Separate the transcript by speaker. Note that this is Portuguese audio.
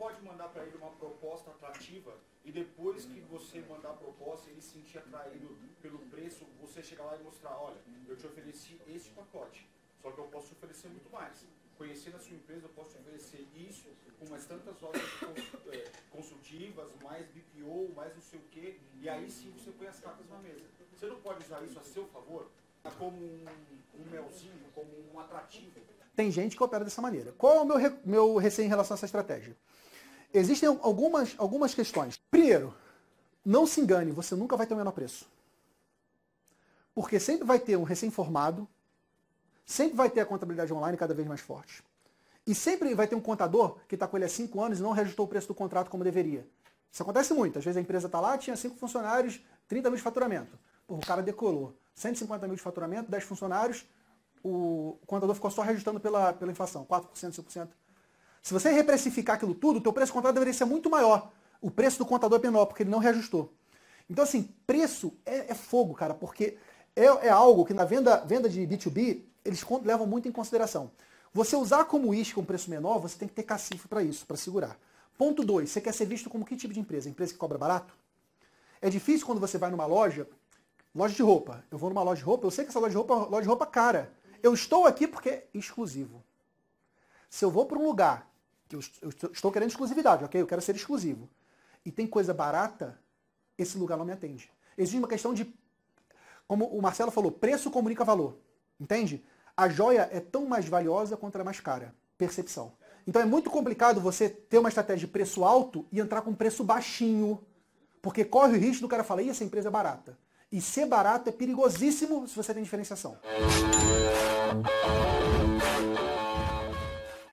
Speaker 1: pode mandar para ele uma proposta atrativa e depois que você mandar a proposta, ele se sentir atraído pelo preço, você chegar lá e mostrar, olha, eu te ofereci esse pacote, só que eu posso te oferecer muito mais. Conhecendo a sua empresa, eu posso te oferecer isso, com mais tantas horas é, consultivas, mais BPO, mais não sei o quê, e aí sim você põe as cartas na mesa. Você não pode usar isso a seu favor como um, um melzinho, como um atrativo.
Speaker 2: Tem gente que opera dessa maneira. Qual é o meu, meu receio em relação a essa estratégia? Existem algumas, algumas questões. Primeiro, não se engane, você nunca vai ter o menor preço. Porque sempre vai ter um recém-formado, sempre vai ter a contabilidade online cada vez mais forte. E sempre vai ter um contador que está com ele há 5 anos e não reajustou o preço do contrato como deveria. Isso acontece muito. Às vezes a empresa está lá, tinha 5 funcionários, 30 mil de faturamento. O cara decolou. 150 mil de faturamento, 10 funcionários, o contador ficou só reajustando pela, pela inflação, 4%, 5%. Se você reprecificar aquilo tudo, o teu preço do contrato deveria ser muito maior. O preço do contador é menor, porque ele não reajustou. Então, assim, preço é, é fogo, cara, porque é, é, algo que na venda, venda de B2B, eles levam muito em consideração. Você usar como isca um preço menor, você tem que ter cacifo para isso, para segurar. Ponto 2, você quer ser visto como que tipo de empresa? Empresa que cobra barato? É difícil quando você vai numa loja, loja de roupa. Eu vou numa loja de roupa, eu sei que essa loja de roupa é loja de roupa cara. Eu estou aqui porque é exclusivo. Se eu vou para um lugar que eu, estou querendo exclusividade, ok? Eu quero ser exclusivo. E tem coisa barata, esse lugar não me atende. Existe uma questão de, como o Marcelo falou, preço comunica valor. Entende? A joia é tão mais valiosa quanto ela é mais cara. Percepção. Então é muito complicado você ter uma estratégia de preço alto e entrar com preço baixinho. Porque corre o risco do cara falar, e essa empresa é barata. E ser barato é perigosíssimo se você tem diferenciação.